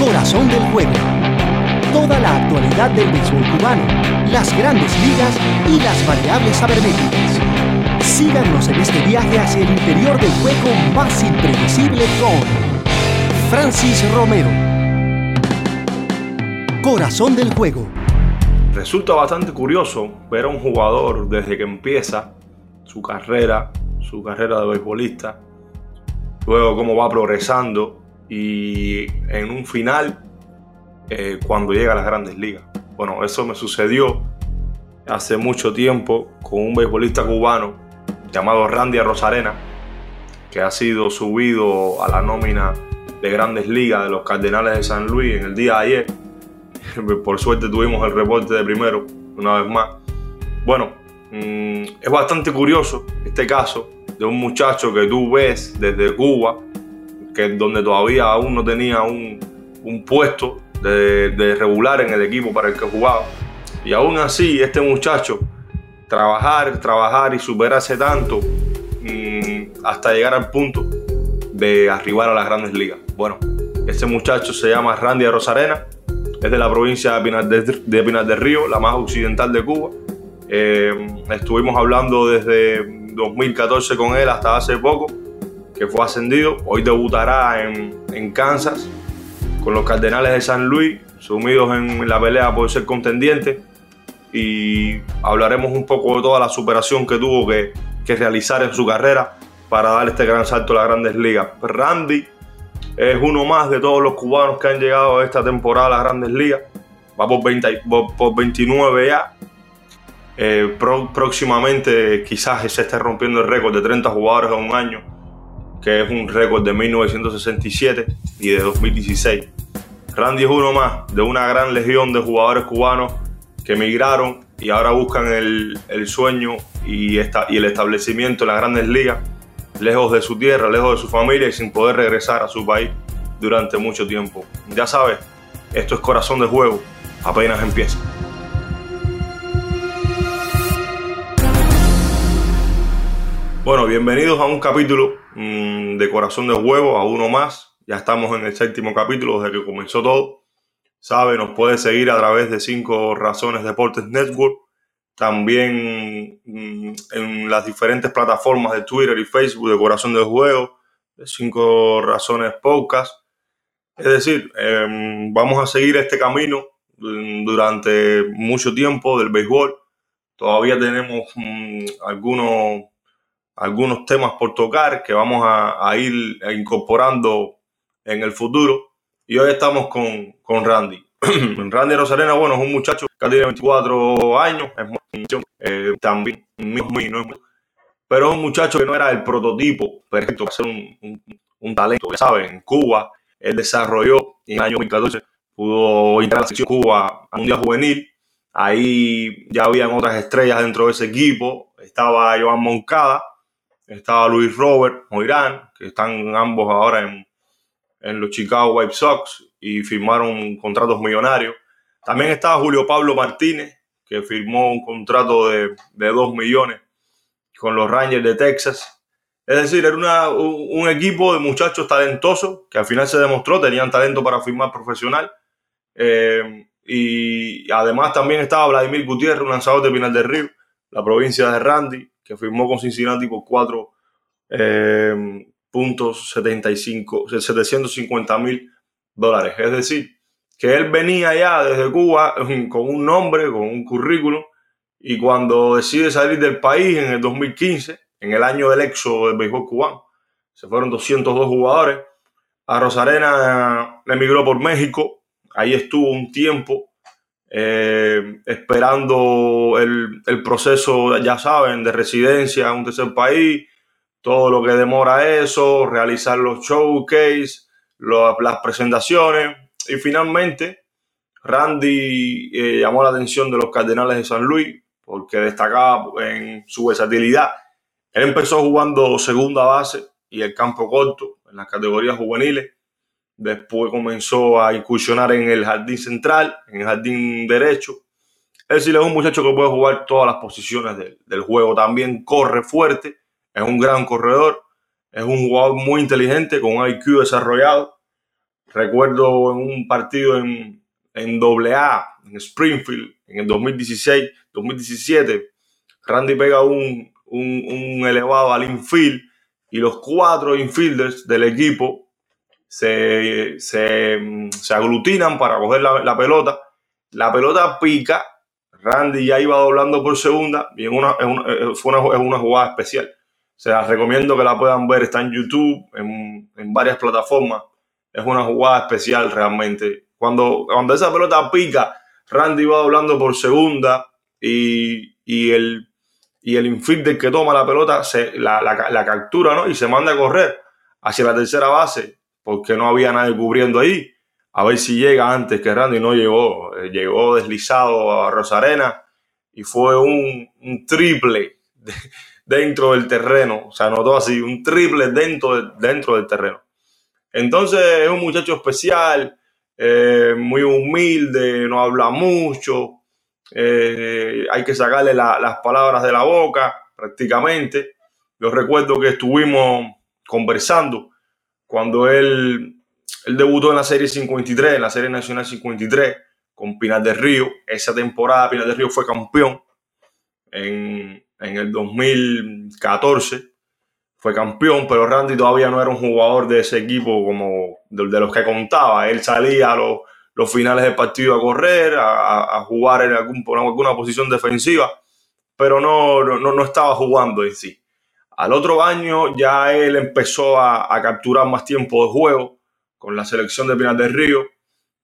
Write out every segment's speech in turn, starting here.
Corazón del Juego. Toda la actualidad del béisbol cubano, las grandes ligas y las variables sabermétricas. Síganos en este viaje hacia el interior del juego más impredecible con Francis Romero. Corazón del Juego. Resulta bastante curioso ver a un jugador desde que empieza su carrera, su carrera de beisbolista, luego cómo va progresando y en un final eh, cuando llega a las grandes ligas. Bueno, eso me sucedió hace mucho tiempo con un beisbolista cubano llamado Randy Rosarena, que ha sido subido a la nómina de grandes ligas de los Cardenales de San Luis en el día de ayer. Por suerte tuvimos el reporte de primero, una vez más. Bueno, mm, es bastante curioso este caso de un muchacho que tú ves desde Cuba, que donde todavía aún no tenía un, puesto de, regular en el equipo para el que jugaba. Y aún así, este muchacho, trabajar, trabajar y superarse tanto mm, hasta llegar al punto de arribar a las grandes ligas. Bueno, este muchacho se llama Randy Rosarena, es de la provincia de Pinar, de, del Río, la más occidental de Cuba. Eh, estuvimos hablando desde 2014 con él hasta hace poco, que fue ascendido. Hoy debutará en, en Kansas con los Cardenales de San Luis, sumidos en la pelea por ser contendiente. Y hablaremos un poco de toda la superación que tuvo que, que realizar en su carrera para dar este gran salto a las grandes ligas. Randy es uno más de todos los cubanos que han llegado esta temporada a las grandes ligas. Va por, 20, por 29 ya. Eh, próximamente quizás se esté rompiendo el récord de 30 jugadores en un año, que es un récord de 1967 y de 2016. Randy es uno más de una gran legión de jugadores cubanos que emigraron y ahora buscan el, sueño y, y el establecimiento en las grandes ligas, lejos de su tierra, lejos de su familia y sin poder regresar a su país durante mucho tiempo. Ya sabes, esto es corazón de juego, apenas empieza. Bueno, bienvenidos a un capítulo mm, de Corazón de Huevo, a uno más. Ya estamos en el séptimo capítulo desde que comenzó todo. Sabe, nos puede seguir a través de 5 Razones Deportes Network. También mm, en las diferentes plataformas de Twitter y Facebook de Corazón de Juego, de 5 Razones Podcast. Es decir, em, vamos a seguir este camino mm, durante mucho tiempo del béisbol. Todavía tenemos algunos algunos temas por tocar que vamos a, ir incorporando en el futuro. Y hoy estamos con, con Randy. Randy Rosarena, bueno, es un muchacho que tiene 24 años, es eh, también pero es un muchacho que no era el prototipo perfecto para ser un, un, talento. Ya saben, en Cuba él desarrolló en el año 2014 pudo ir a la sección Cuba a un día juvenil. Ahí ya habían otras estrellas dentro de ese equipo. Estaba Joan Moncada, estaba Luis Robert Moirán, que están ambos ahora en, en los Chicago White Sox y firmaron contratos millonarios. También estaba Julio Pablo Martínez, que firmó un contrato de, de 2 millones con los Rangers de Texas. Es decir, era un, equipo de muchachos talentosos que al final se demostró tenían talento para firmar profesional. Eh, y además también estaba Vladimir Gutiérrez, un lanzador de Pinal del Río, la provincia de Randy, que firmó con Cincinnati por 4 eh, puntos 75, 750 mil dólares. Es decir, que él venía ya desde Cuba con un nombre, con un currículum, y cuando decide salir del país en el 2015, en el año del éxodo del béisbol cubano, se fueron 202 jugadores. A Rosarena emigró por México, ahí estuvo un tiempo eh, esperando el, proceso, ya saben, de residencia en un tercer país, todo lo que demora eso, realizar los showcase, las presentaciones y finalmente Randy eh, llamó la atención de los Cardenales de San Luis porque destacaba en su versatilidad. Él empezó jugando segunda base y el campo corto en las categorías juveniles Después comenzó a incursionar en el jardín central, en el jardín derecho. Es decir, es un muchacho que puede jugar todas las posiciones del, juego. También corre fuerte, es un gran corredor, es un jugador muy inteligente, con un IQ desarrollado. recuerdo en un partido en, en AA, en Springfield, en el 2016, 2017, Randy pega un, un, elevado al infield y los cuatro infielders del equipo se, aglutinan para coger la, pelota. La pelota pica, Randy ya iba doblando por segunda y una, fue una, es una jugada especial. Se las recomiendo que la puedan ver, está en YouTube, en, en varias plataformas. Es una jugada especial realmente. Cuando, cuando esa pelota pica, Randy va doblando por segunda y, y el y el infielder que toma la pelota se, la, la, captura ¿no? y se manda a correr hacia la tercera base porque no había nadie cubriendo ahí. A ver si llega antes que Randy no llegó. Eh, llegó deslizado a Rosarena y fue un, triple dentro del terreno. O sea, anotó así, un triple dentro, dentro del terreno. Entonces es un muchacho especial, eh, muy humilde, no habla mucho, eh, hay que sacarle las palabras de la boca prácticamente. Yo recuerdo que estuvimos conversando cuando él, él debutó en la Serie 53, en la Serie Nacional 53, con Pinar del Río. Esa temporada Pinar del Río fue campeón en, en el 2014. Fue campeón, pero Randy todavía no era un jugador de ese equipo como de, de los que contaba. Él salía a los los finales del partido a correr, a, jugar en algún, alguna posición defensiva, pero no, no, no, estaba jugando en sí. Al otro año ya él empezó a, capturar más tiempo de juego con la selección de Pinar del Río.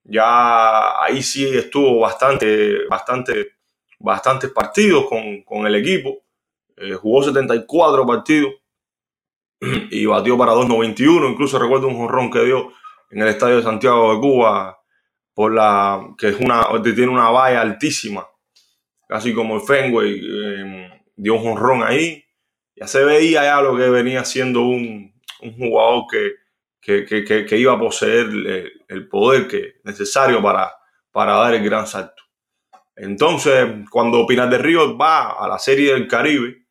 Ya ahí sí estuvo bastante, bastante, bastantes partidos con, el equipo. Eh, jugó 74 partidos y batió para 2.91. Incluso recuerdo un jorrón que dio en el Estadio de Santiago de Cuba por la que es una tiene una valla altísima, casi como el Fenway, em, dio un jonrón ahí. Ya se veía ya lo que venía siendo un, un jugador que, que, que, iba a poseer el, poder que, necesario para, para dar el gran salto. Entonces, cuando Pinar de Río va a la Serie del Caribe,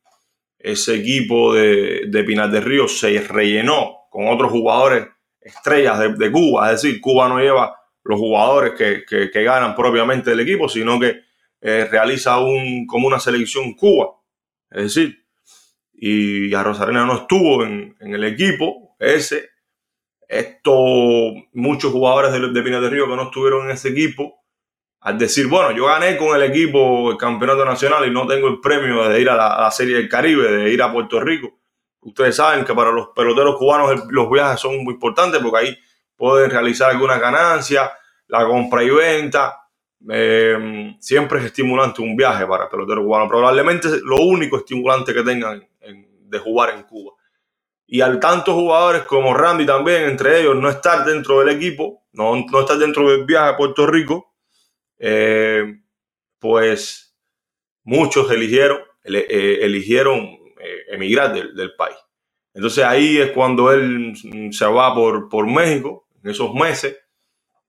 ese equipo de, de Pinar Río se rellenó con otros jugadores estrellas de, de Cuba, es decir, Cuba no lleva los jugadores que, ganan propiamente el equipo, sino que eh, realiza un, como una selección Cuba. Es decir, y a Rosarena no estuvo en, el equipo ese. Esto, muchos jugadores de, de Pinar de Río que no estuvieron en ese equipo, al decir, bueno, yo gané con el equipo el campeonato nacional y no tengo el premio de ir a la, Serie del Caribe, de ir a Puerto Rico. Ustedes saben que para los peloteros cubanos los viajes son muy importantes porque ahí pueden realizar alguna ganancia, la compra y venta. Eh, siempre es estimulante un viaje para el pelotero cubano. Probablemente lo único estimulante que tengan de jugar en Cuba. Y al tantos jugadores como Randy también, entre ellos, no estar dentro del equipo, no, no estar dentro del viaje a Puerto Rico, eh, pues muchos eligieron, eh, eligieron emigrar del, del, país. Entonces ahí es cuando él se va por, por México, en esos meses,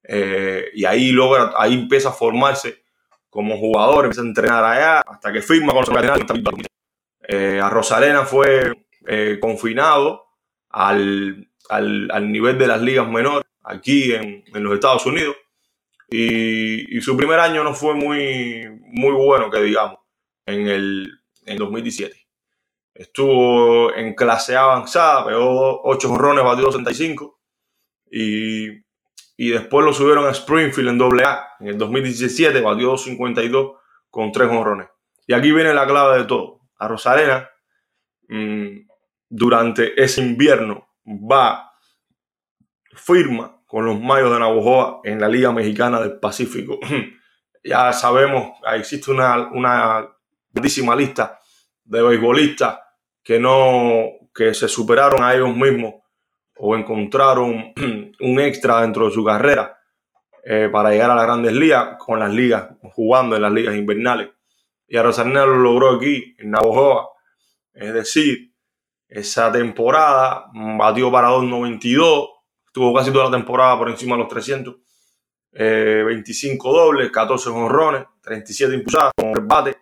eh, y ahí logra, ahí empieza a formarse como jugador, empieza a entrenar allá, hasta que firma con los eh, A Rosalena fue eh, confinado al, al, nivel de las ligas menores aquí en, en los Estados Unidos. Y, su primer año no fue muy, muy bueno, que digamos, en el en 2017. Estuvo en clase avanzada, pegó 8 jorrones, batió 65 y, y después lo subieron a Springfield en AA en el 2017, batió 2.52 con 3 honrones. Y aquí viene la clave de todo. A Rosarena, mm, durante ese invierno, va, firma con los Mayos de Navojoa en la Liga Mexicana del Pacífico. ya sabemos, existe una, una grandísima lista de beisbolistas que no que se superaron a ellos mismos o encontraron un extra dentro de su carrera eh, para llegar a las grandes ligas, con las ligas, jugando en las ligas invernales. Y a Rosarena lo logró aquí, en Navojoa. Es decir, esa temporada batió para 2.92, estuvo casi toda la temporada por encima de los 300. 25 eh, dobles, 14 honrones, 37 impulsadas con rebate.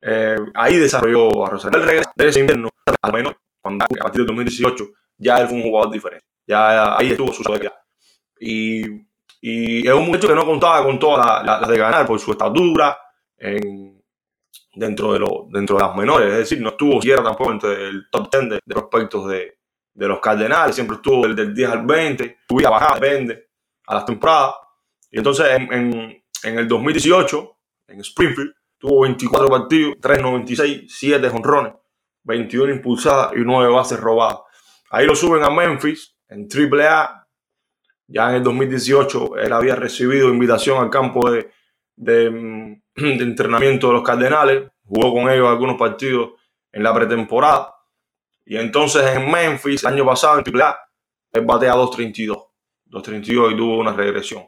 Eh, ahí desarrolló a Rosarena. El regreso de ese invierno, al menos, cuando, a partir de 2018, ya él fue un jugador diferente. Ya ahí estuvo su Y, y es un muchacho que no contaba con todas las de ganar por su estatura dentro, de lo, dentro de las menores. Es decir, no estuvo siquiera tampoco entre el top 10 de, prospectos de, de, los Cardenales. Siempre estuvo del, del 10 al 20. Subía, bajaba, depende, a las temporadas. Y entonces en, en, el 2018, en Springfield, tuvo 24 partidos, 3.96, 7 jonrones, 21 impulsadas y 9 bases robadas. Ahí lo suben a Memphis en AAA. Ya en el 2018 él había recibido invitación al campo de, de, entrenamiento de los Cardenales. Jugó con ellos algunos partidos en la pretemporada. Y entonces en Memphis, el año pasado en AAA, él batea 2.32. 2.32 y tuvo una regresión.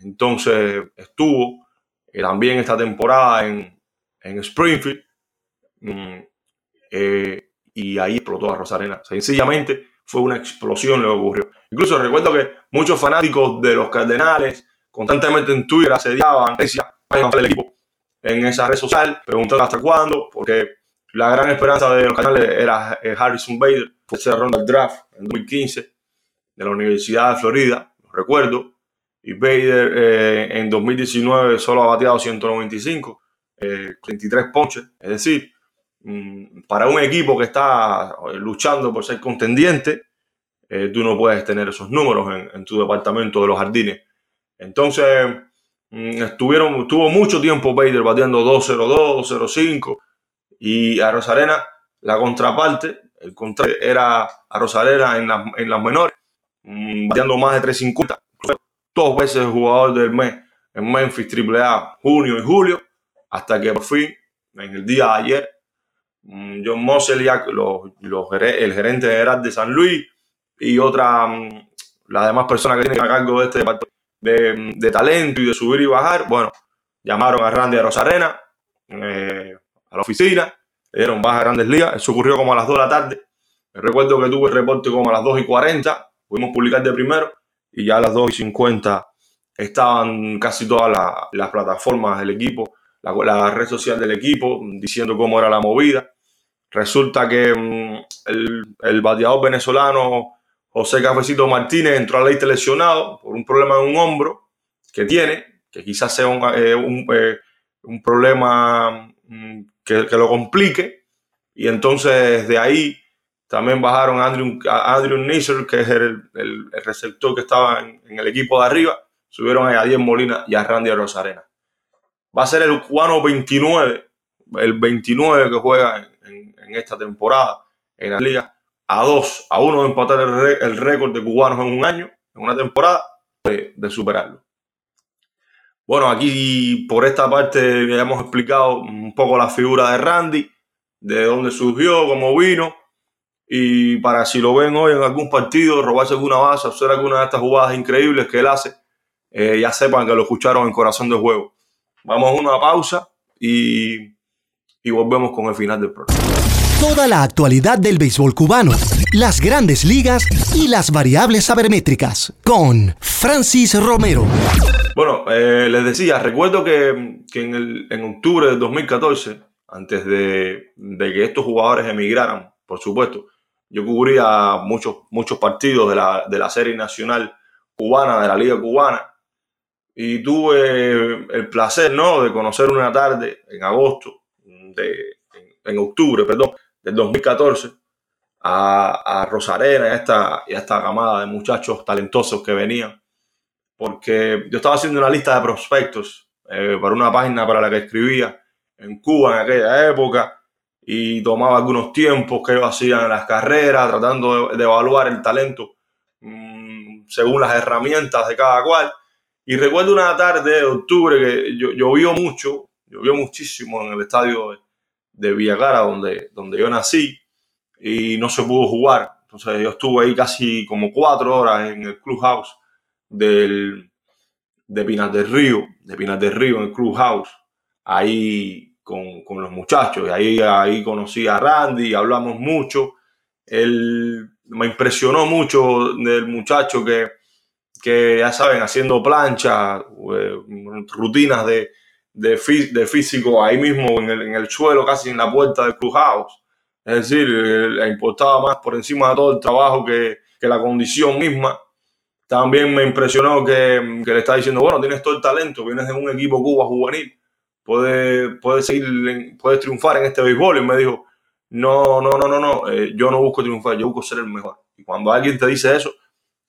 Entonces estuvo eh, también esta temporada en, en Springfield. Mm, eh, y ahí explotó a Rosarena. Sencillamente fue una explosión lo que ocurrió. Incluso recuerdo que muchos fanáticos de los Cardenales constantemente en Twitter asediaban el equipo en esa red social, preguntando hasta cuándo, porque la gran esperanza de los Cardenales era eh, Harrison Bader, fue esa ronda del draft en 2015 de la Universidad de Florida, lo recuerdo, y Bader eh, en 2019 solo ha bateado 195, 33 ponches, es decir, Mm, para un equipo que está eh, luchando por ser contendiente, eh, tú no puedes tener esos números en, tu departamento de los jardines. Entonces, estuvieron, estuvo mucho tiempo Bader batiendo 2-0-2, 2-0-5 y a Rosarena, la contraparte, el contra era a Rosarena en, las menores, mm, bateando más de 350, dos veces jugador del mes en Memphis AAA, junio y julio, hasta que por fin, en el día de ayer, Mm, John los, el gerente general de San Luis y otra, mm, las demás personas que tienen a cargo de este de, de, talento y de subir y bajar, bueno, llamaron a Randy a Rosarena, eh, a la oficina, le dieron baja grandes ligas, eso ocurrió como a las 2 de la tarde. Recuerdo que tuve el reporte como a las 2 y 40, pudimos publicar de primero y ya a las 2 y 50 estaban casi todas las plataformas del equipo, la, la, red social del equipo, diciendo cómo era la movida. Resulta que mm, el, bateador venezolano José Cafecito Martínez entró a la ley lesionado por un problema en un hombro que tiene, que quizás sea un, eh, eh, problema mm, que, lo complique. Y entonces de ahí también bajaron a Andrew, Andrew Nisser, que es el, receptor que estaba en, el equipo de arriba. Subieron a Adiel Molina y a Randy Rosarena. Va a ser el cubano 29, el 29 que juega en, en esta temporada en la liga, a dos, a uno de empatar el récord de cubanos en un año, en una temporada, de, superarlo. Bueno, aquí por esta parte ya hemos explicado un poco la figura de Randy, de dónde surgió, cómo vino, y para si lo ven hoy en algún partido, robarse alguna base, hacer alguna de estas jugadas increíbles que él hace, eh, ya sepan que lo escucharon en Corazón de Juego. Vamos a una pausa y, y volvemos con el final del programa. Toda la actualidad del béisbol cubano, las grandes ligas y las variables sabermétricas con Francis Romero. Bueno, eh, les decía, recuerdo que, en, octubre de 2014, antes de, que estos jugadores emigraran, por supuesto, yo cubría muchos, muchos partidos de la, de la serie nacional cubana, de la liga cubana, y tuve el placer, ¿no?, de conocer una tarde en agosto, de, en octubre, perdón, del 2014 a, a Rosarena y a, esta, y esta camada de muchachos talentosos que venían. Porque yo estaba haciendo una lista de prospectos eh, para una página para la que escribía en Cuba en aquella época y tomaba algunos tiempos que ellos hacían en las carreras, tratando de, evaluar el talento mm, según las herramientas de cada cual. Y recuerdo una tarde de octubre que llovió mucho, llovió muchísimo en el estadio de, Villacara, donde, donde yo nací, y no se pudo jugar. Entonces yo estuve ahí casi como cuatro horas en el clubhouse del, de Pinas del Río, de Pinas del Río, en el clubhouse, ahí con, con los muchachos. Y ahí, ahí conocí a Randy, hablamos mucho. Él me impresionó mucho del muchacho que, que ya saben, haciendo plancha, eh, rutinas de, de, de físico ahí mismo en el, en el, suelo, casi en la puerta del clubhouse. Es decir, le importaba más por encima de todo el trabajo que, que la condición misma. También me impresionó que, que le está diciendo, bueno, tienes todo el talento, vienes de un equipo Cuba juvenil, puedes, puede seguir, puedes triunfar en este béisbol. Y me dijo, no, no, no, no, no, eh, yo no busco triunfar, yo busco ser el mejor. Y cuando alguien te dice eso,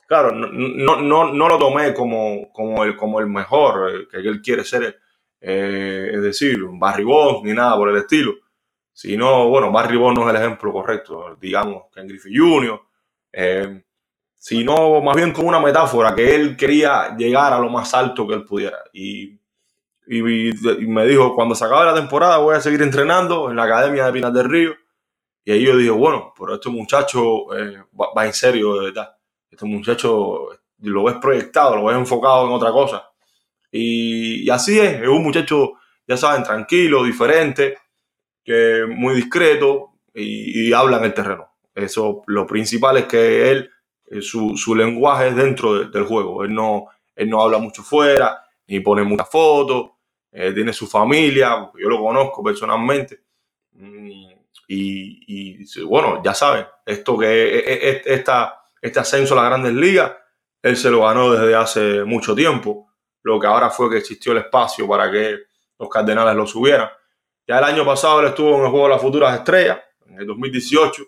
claro, no, no, no, no lo tomé como, como, el, como el mejor, eh, que él quiere ser, eh, es decir, un Barry Bonds ni nada por el estilo. Sino, bueno, Barry Bonds no es el ejemplo correcto, digamos, Ken Griffey Jr., sino más bien como una metáfora que él quería llegar a lo más alto que él pudiera. Y, me dijo, cuando se acabe la temporada voy a seguir entrenando en la Academia de Pinas del Río. Y ahí yo dije, bueno, pero este muchacho eh, va, en serio, de verdad. Este muchacho lo ves proyectado, lo ves enfocado en otra cosa. Y, así es, es un muchacho, ya saben, tranquilo, diferente, que muy discreto y, habla en el terreno. Eso, lo principal es que él eh, su, su, lenguaje es dentro del juego. Él no, él no habla mucho fuera, ni pone muchas fotos, eh, tiene su familia, yo lo conozco personalmente. Mm, y, bueno, ya saben, esto que e, e, esta, este ascenso a las grandes ligas, él se lo ganó desde hace mucho tiempo. Lo que ahora fue que existió el espacio para que los Cardenales lo subieran. Ya el año pasado él estuvo en el juego de las futuras estrellas, en el 2018.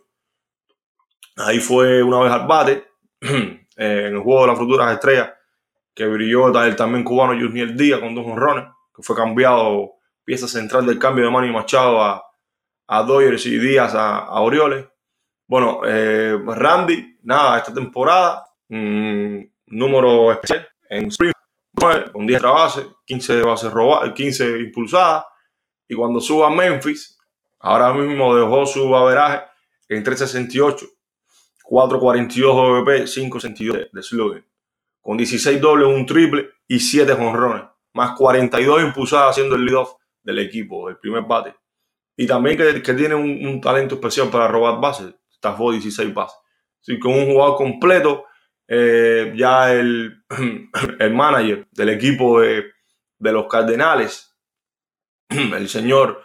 Ahí fue una vez al bate. en el juego de las futuras estrellas, que brilló el también cubano Junior Díaz con dos honrones, que fue cambiado pieza central del cambio de Manny Machado a, a Dodgers y Díaz a, Orioles. Bueno, eh, Randy, nada, esta temporada, mm, número especial en Spring, con 10 bases, 15 bases robadas, 15 impulsadas. Y cuando suba a Memphis, ahora mismo dejó su averaje en 368 4.42 OVP, 5 sentidos de, de Con 16 dobles, un triple y 7 jonrones. Más 42 impulsadas haciendo el lead-off del equipo, el primer bate. Y también que, que tiene un, talento especial para robar bases. Tafó 16 bases. Así con un jugador completo, eh, ya el, el, manager del equipo de, de los Cardenales, el señor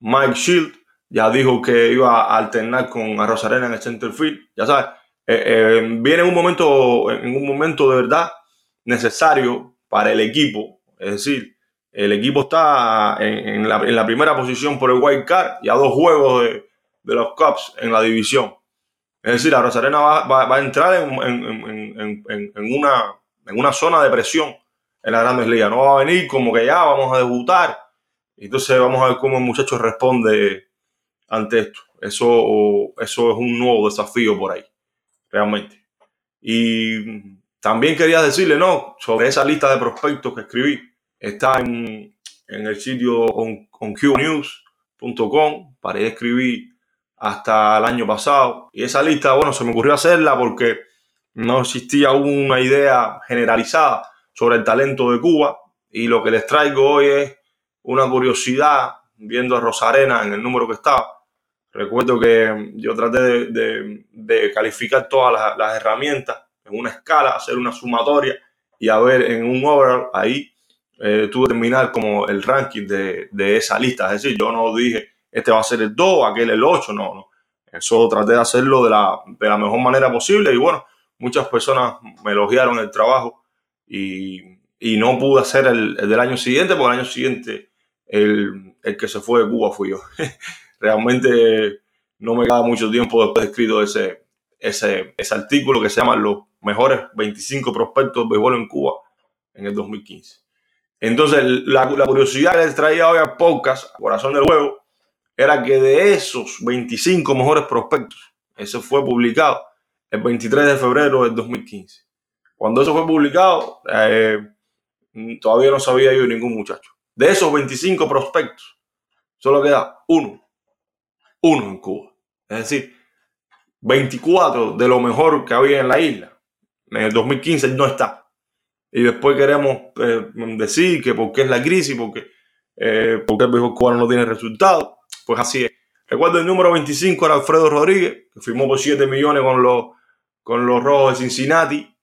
Mike Shield, ya dijo que iba a alternar con a Rosarena en el center field. Ya sabes, eh, eh, viene en un momento, en un momento de verdad necesario para el equipo. Es decir, el equipo está en, la, primera posición por el wild card y a dos juegos de, los Cubs en la división. Es decir, a Rosarena va, a entrar en, una, zona de presión en las grandes ligas. No va a venir como que ya vamos a debutar. Entonces vamos a ver cómo el muchacho responde ante esto. Eso, es un nuevo desafío por ahí, realmente. Y también quería decirle, no, sobre esa lista de prospectos que escribí, está en, el sitio on, onqnews.com, para escribir hasta el año pasado. Y esa lista, bueno, se me ocurrió hacerla porque no existía una idea generalizada sobre el talento de Cuba. Y lo que les traigo hoy es una curiosidad, viendo a Rosarena en el número que estaba, Recuerdo que yo traté de, calificar todas las, herramientas en una escala, hacer una sumatoria y a ver en un overall ahí eh, tuve que terminar como el ranking de, esa lista. Es decir, yo no dije este va a ser el 2, aquel el 8, no, no. Eso traté de hacerlo de la, mejor manera posible y bueno, muchas personas me elogiaron el trabajo y, no pude hacer el, del año siguiente, porque el año siguiente el, el que se fue de Cuba fui yo. realmente no me queda mucho tiempo después de escrito ese, ese, ese artículo que se llama Los mejores 25 prospectos de béisbol en Cuba en el 2015. Entonces, la, curiosidad que les traía hoy a podcast, Corazón del Huevo, era que de esos 25 mejores prospectos, eso fue publicado el 23 de febrero del 2015. Cuando eso fue publicado, eh, todavía no sabía yo ningún muchacho. De esos 25 prospectos, solo queda uno uno en Cuba. Es decir, 24 de lo mejor que había en la isla. En el 2015 no está. Y después queremos eh, decir que porque es la crisis, porque, eh, porque el mejor cubano no tiene resultados. Pues así es. Recuerdo el número 25 era Alfredo Rodríguez, que firmó por 7 millones con los, con los Rojos de Cincinnati.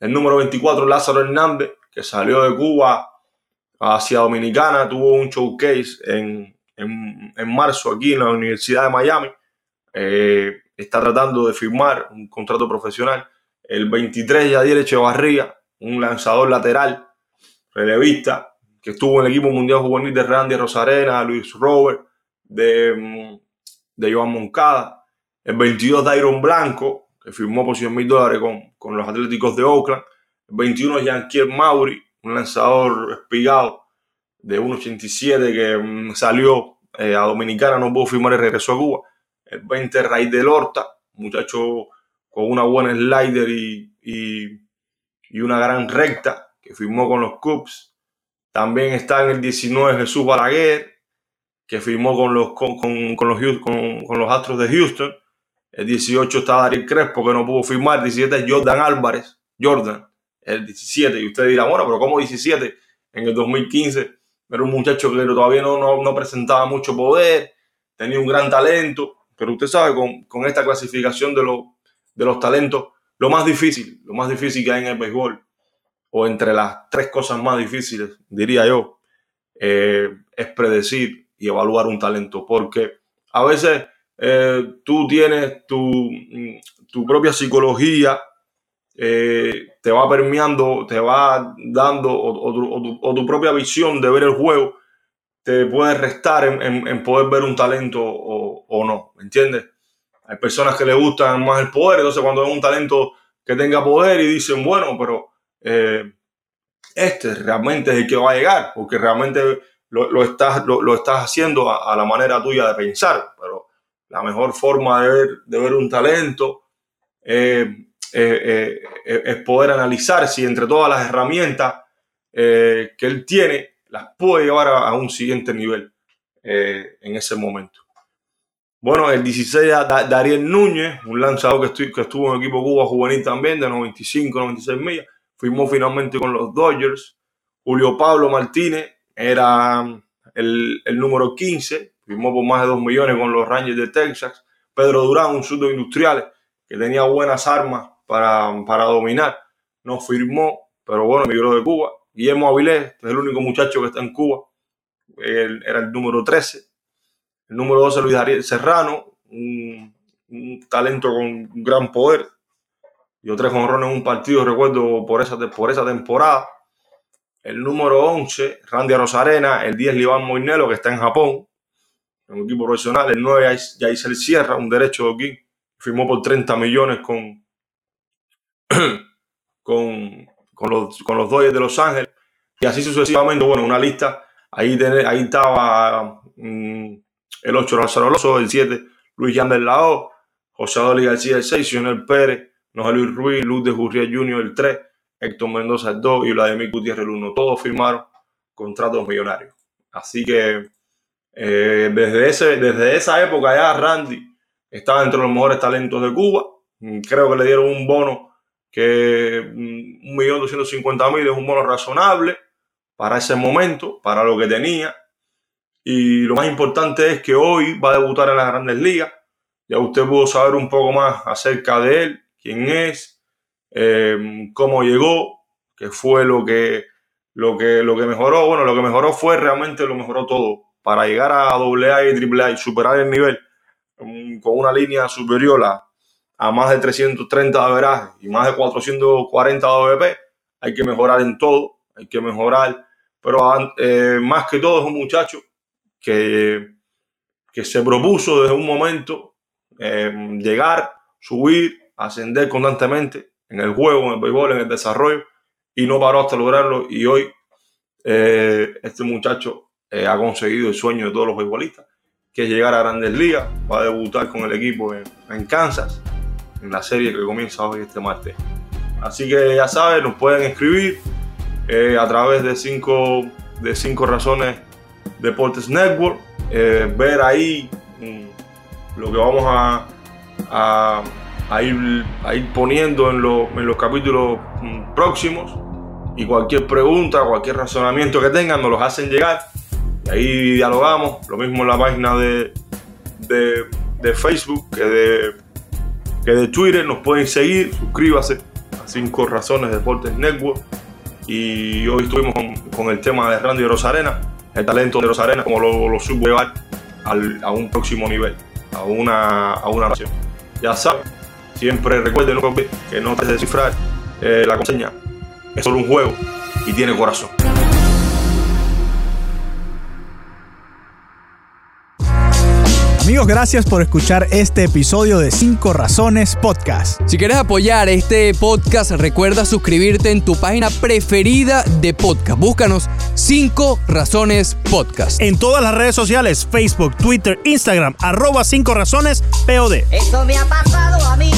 El número 24 Lázaro Hernández, que salió de Cuba hacia Dominicana, tuvo un showcase en, en, marzo aquí en la Universidad de Miami. Eh, está tratando de firmar un contrato profesional El 23, Yadier Echevarría, un lanzador lateral, relevista, que estuvo en el equipo mundial juvenil de Randy Rosarena, Luis Robert, de, mm, de Joan Moncada. El 22, Dairon Blanco, que firmó por 100 mil dólares con, con, los Atléticos de Oakland. El 21, Yanquier Mauri, un lanzador espigado de 1.87 que mm, salió eh, a Dominicana, no pudo firmar y regresó a Cuba. El 20, Raíz del Horta, muchacho con una buena slider y, y, una gran recta que firmó con los Cubs. También está en el 19 Jesús Balaguer, que firmó con los, con, con, los, con, los Astros de Houston. El 18 está Darío Crespo, que no pudo firmar. El 17 es Jordan Álvarez. Jordan, el 17. Y usted dirá, bueno, pero ¿cómo 17? En el 2015 era un muchacho que todavía no, no, no presentaba mucho poder, tenía un gran talento. Pero usted sabe, con, con esta clasificación de, los de los talentos, lo más difícil, lo más difícil que hay en el béisbol, o entre las tres cosas más difíciles, diría yo, eh, es predecir y evaluar un talento. Porque a veces eh, tú tienes tu, tu propia psicología, eh, te va permeando, te va dando, o, tu, propia visión de ver el juego, te puede restar en, poder ver un talento o, o no, ¿me entiendes? Hay personas que le gustan más el poder, entonces cuando ven un talento que tenga poder y dicen, bueno, pero eh, este realmente es el que va a llegar, porque realmente lo, estás, lo, estás haciendo a, la manera tuya de pensar, pero la mejor forma de ver, de ver un talento eh, eh, es poder analizar si entre todas las herramientas que él tiene las puede llevar a un siguiente nivel en ese momento. Bueno, el 16 Dariel Núñez, un lanzador que, estuvo en el equipo Cuba juvenil también, de 95, 96 millas, firmó finalmente con los Dodgers. Julio Pablo Martínez era el, número 15, firmó por más de 2 millones con los Rangers de Texas. Pedro Durán, un surdo industrial que tenía buenas armas para, para dominar, no firmó, pero bueno, emigró de Cuba. Guillermo Avilés, es el único muchacho que está en Cuba, era el número 13 el número 12, Luis Ariel Serrano, un, talento con gran poder. Dio tres jonrones en un partido, recuerdo, por esa, por esa temporada. El número 11, Randy Rosarena. El 10, Liván Moinelo, que está en Japón, en un equipo profesional. El 9, Yaisel Sierra, un derecho de aquí. Firmó por 30 millones con, con, con, los, con los de Los Ángeles. Y así sucesivamente, bueno, una lista. Ahí, ahí estaba mm, el 8 Lázaro Alonso, el 7 Luis Yander Lao, José Adolí García el 6, Sionel Pérez, Noel Luis Ruiz, Luz de Jurría Jr. el 3, Héctor Mendoza el 2 y Vladimir Gutiérrez el 1. Todos firmaron contratos millonarios. Así que eh, desde, ese, desde esa época ya Randy estaba entre los mejores talentos de Cuba. Mm, creo que le dieron un bono que 1.250.000 mm, es un bono razonable para ese momento, para lo que tenía. Y lo más importante es que hoy va a debutar en las grandes ligas. Ya usted pudo saber un poco más acerca de él, quién es, em, cómo llegó, qué fue lo que, lo, que, lo que mejoró. Bueno, lo que mejoró fue realmente lo mejoró todo. Para llegar a AA y AAA y superar el nivel em, con una línea superior a, más de 330 de averaje y más de 440 de OVP, hay que mejorar en todo, hay que mejorar. Pero eh, más que todo es un muchacho que, que se propuso desde un momento eh, llegar, subir, ascender constantemente en el juego, en el béisbol, en el desarrollo, y no paró hasta lograrlo. Y hoy eh, este muchacho eh, ha conseguido el sueño de todos los beisbolistas, que es llegar a grandes ligas, va a debutar con el equipo en, Kansas, en la serie que comienza hoy este martes. Así que ya saben, nos pueden escribir a través de cinco, de cinco razones Deportes Network, eh, ver ahí mm, lo que vamos a, ir, poniendo en, los capítulos mm, próximos y cualquier pregunta, cualquier razonamiento que tengan nos los hacen llegar y ahí dialogamos, lo mismo en la página de, de, Facebook que de, que de Twitter, nos pueden seguir, suscríbase a 5 Razones Deportes Network y hoy estuvimos con, con el tema de Randy Rosarena el talento de los arenas, como lo, lo subo llevar a un próximo nivel, a una, a una nación. Ya saben, Siempre recuerden que no te descifrar eh, la contraseña. Es solo un juego y tiene corazón. Amigos, gracias por escuchar este episodio de 5 Razones Podcast. Si quieres apoyar este podcast, recuerda suscribirte en tu página preferida de podcast. Búscanos 5 Razones Podcast. En todas las redes sociales, Facebook, Twitter, Instagram, arroba 5 Razones POD. Eso me ha pasado a mí.